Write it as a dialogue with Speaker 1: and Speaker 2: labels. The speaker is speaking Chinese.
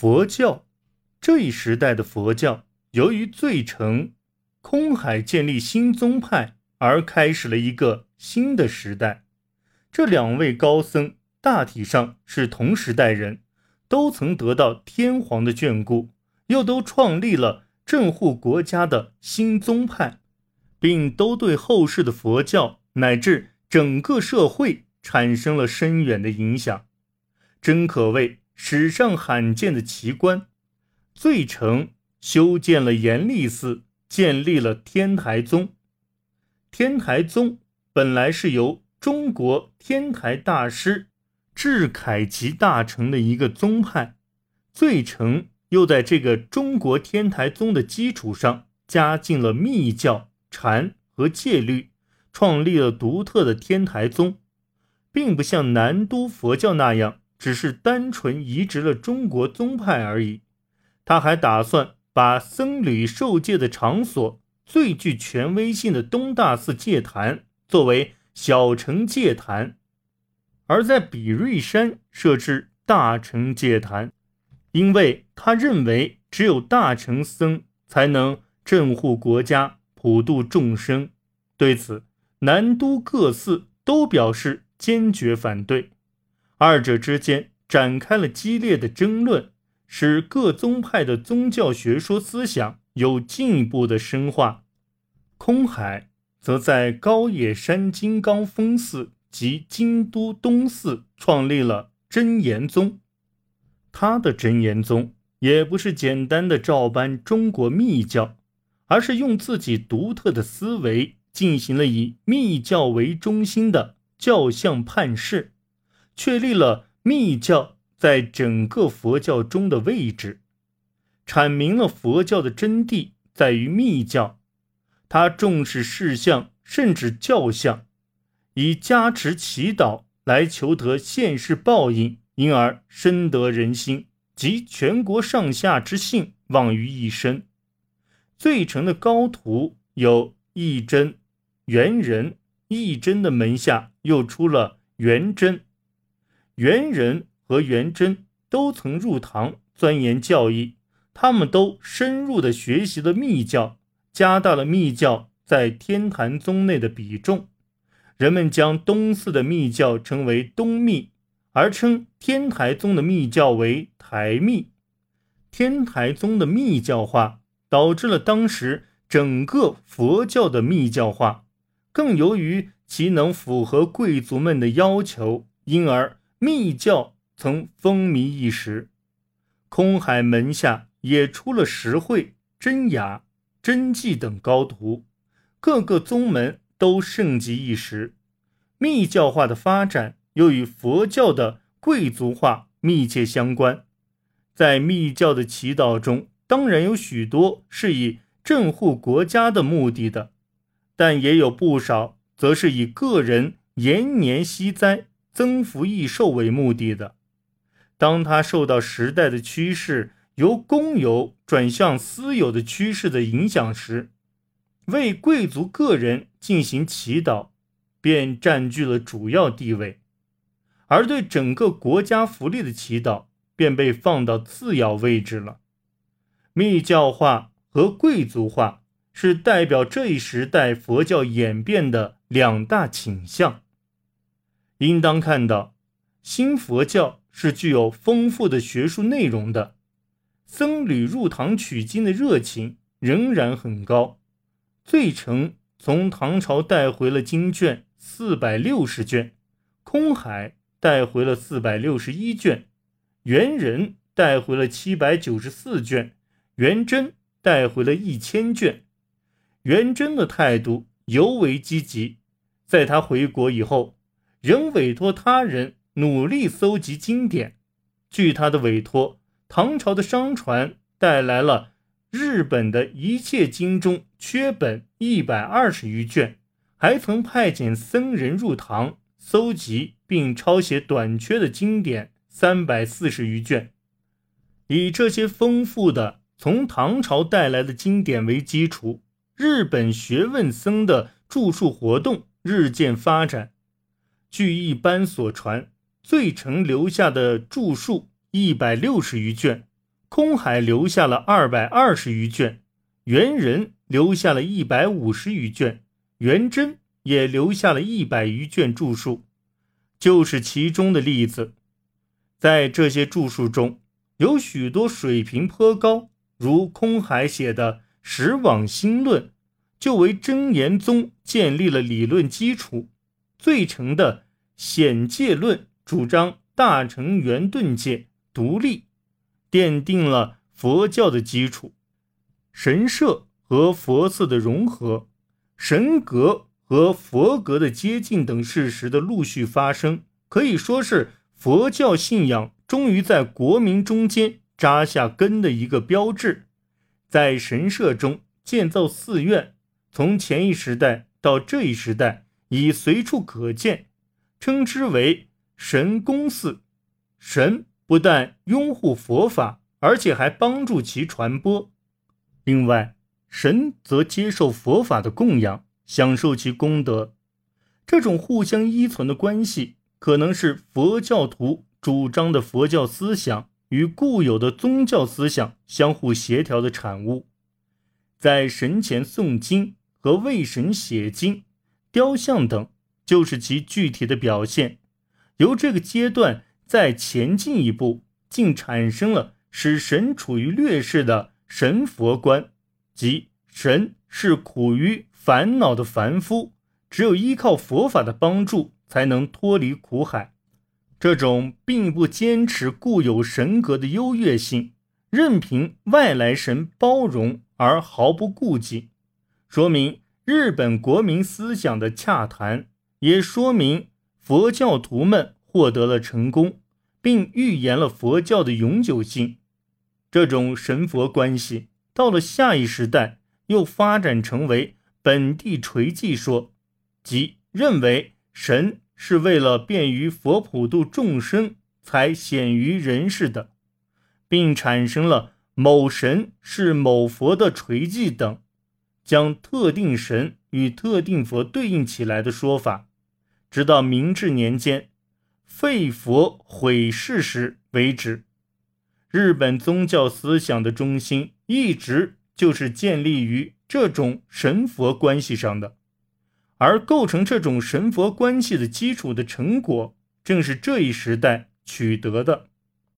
Speaker 1: 佛教这一时代的佛教，由于最澄、空海建立新宗派，而开始了一个新的时代。这两位高僧大体上是同时代人，都曾得到天皇的眷顾，又都创立了镇护国家的新宗派，并都对后世的佛教乃至整个社会产生了深远的影响，真可谓。史上罕见的奇观，最澄修建了严立寺，建立了天台宗。天台宗本来是由中国天台大师智凯集大成的一个宗派，最澄又在这个中国天台宗的基础上加进了密教、禅和戒律，创立了独特的天台宗，并不像南都佛教那样。只是单纯移植了中国宗派而已，他还打算把僧侣受戒的场所最具权威性的东大寺戒坛作为小乘戒坛，而在比瑞山设置大乘戒坛，因为他认为只有大乘僧才能镇护国家、普度众生。对此，南都各寺都表示坚决反对。二者之间展开了激烈的争论，使各宗派的宗教学说思想有进一步的深化。空海则在高野山金刚峰寺及京都东寺创立了真言宗。他的真言宗也不是简单的照搬中国密教，而是用自己独特的思维进行了以密教为中心的教相判释。确立了密教在整个佛教中的位置，阐明了佛教的真谛在于密教。他重视事相，甚至教相，以加持祈祷来求得现世报应，因而深得人心，集全国上下之信忘于一身。最成的高徒有义真、元仁，义真的门下又出了元真。元仁和元真都曾入堂钻研教义，他们都深入的学习了密教，加大了密教在天坛宗内的比重。人们将东寺的密教称为东密，而称天台宗的密教为台密。天台宗的密教化，导致了当时整个佛教的密教化。更由于其能符合贵族们的要求，因而。密教曾风靡一时，空海门下也出了实惠、真雅、真迹等高徒，各个宗门都盛极一时。密教化的发展又与佛教的贵族化密切相关。在密教的祈祷中，当然有许多是以镇护国家的目的的，但也有不少则是以个人延年息灾。增福益寿为目的的，当它受到时代的趋势由公有转向私有的趋势的影响时，为贵族个人进行祈祷，便占据了主要地位；而对整个国家福利的祈祷，便被放到次要位置了。密教化和贵族化是代表这一时代佛教演变的两大倾向。应当看到，新佛教是具有丰富的学术内容的，僧侣入堂取经的热情仍然很高。最澄从唐朝带回了经卷四百六十卷，空海带回了四百六十一卷，元仁带回了七百九十四卷，元真带回了一千卷。元真的态度尤为积极，在他回国以后。仍委托他人努力搜集经典。据他的委托，唐朝的商船带来了日本的一切经中缺本一百二十余卷，还曾派遣僧人入唐搜集并抄写短缺的经典三百四十余卷。以这些丰富的从唐朝带来的经典为基础，日本学问僧的著述活动日渐发展。据一般所传，最澄留下的著述一百六十余卷，空海留下了二百二十余卷，元仁留下了一百五十余卷，元贞也留下了一百余卷著述，就是其中的例子。在这些著述中，有许多水平颇高，如空海写的《十往心论》，就为真言宗建立了理论基础；最成的《显戒论》主张大乘圆顿界独立，奠定了佛教的基础；神社和佛寺的融合，神格和佛格的接近等事实的陆续发生，可以说是。佛教信仰终于在国民中间扎下根的一个标志，在神社中建造寺院，从前一时代到这一时代已随处可见，称之为神宫寺。神不但拥护佛法，而且还帮助其传播；另外，神则接受佛法的供养，享受其功德。这种互相依存的关系。可能是佛教徒主张的佛教思想与固有的宗教思想相互协调的产物，在神前诵经和为神写经、雕像等，就是其具体的表现。由这个阶段再前进一步，竟产生了使神处于劣势的神佛观，即神是苦于烦恼的凡夫，只有依靠佛法的帮助。才能脱离苦海。这种并不坚持固有神格的优越性，任凭外来神包容而毫不顾忌，说明日本国民思想的洽谈，也说明佛教徒们获得了成功，并预言了佛教的永久性。这种神佛关系到了下一时代，又发展成为本地垂迹说，即认为。神是为了便于佛普度众生才显于人世的，并产生了某神是某佛的垂迹等，将特定神与特定佛对应起来的说法，直到明治年间废佛毁世时为止。日本宗教思想的中心一直就是建立于这种神佛关系上的。而构成这种神佛关系的基础的成果，正是这一时代取得的。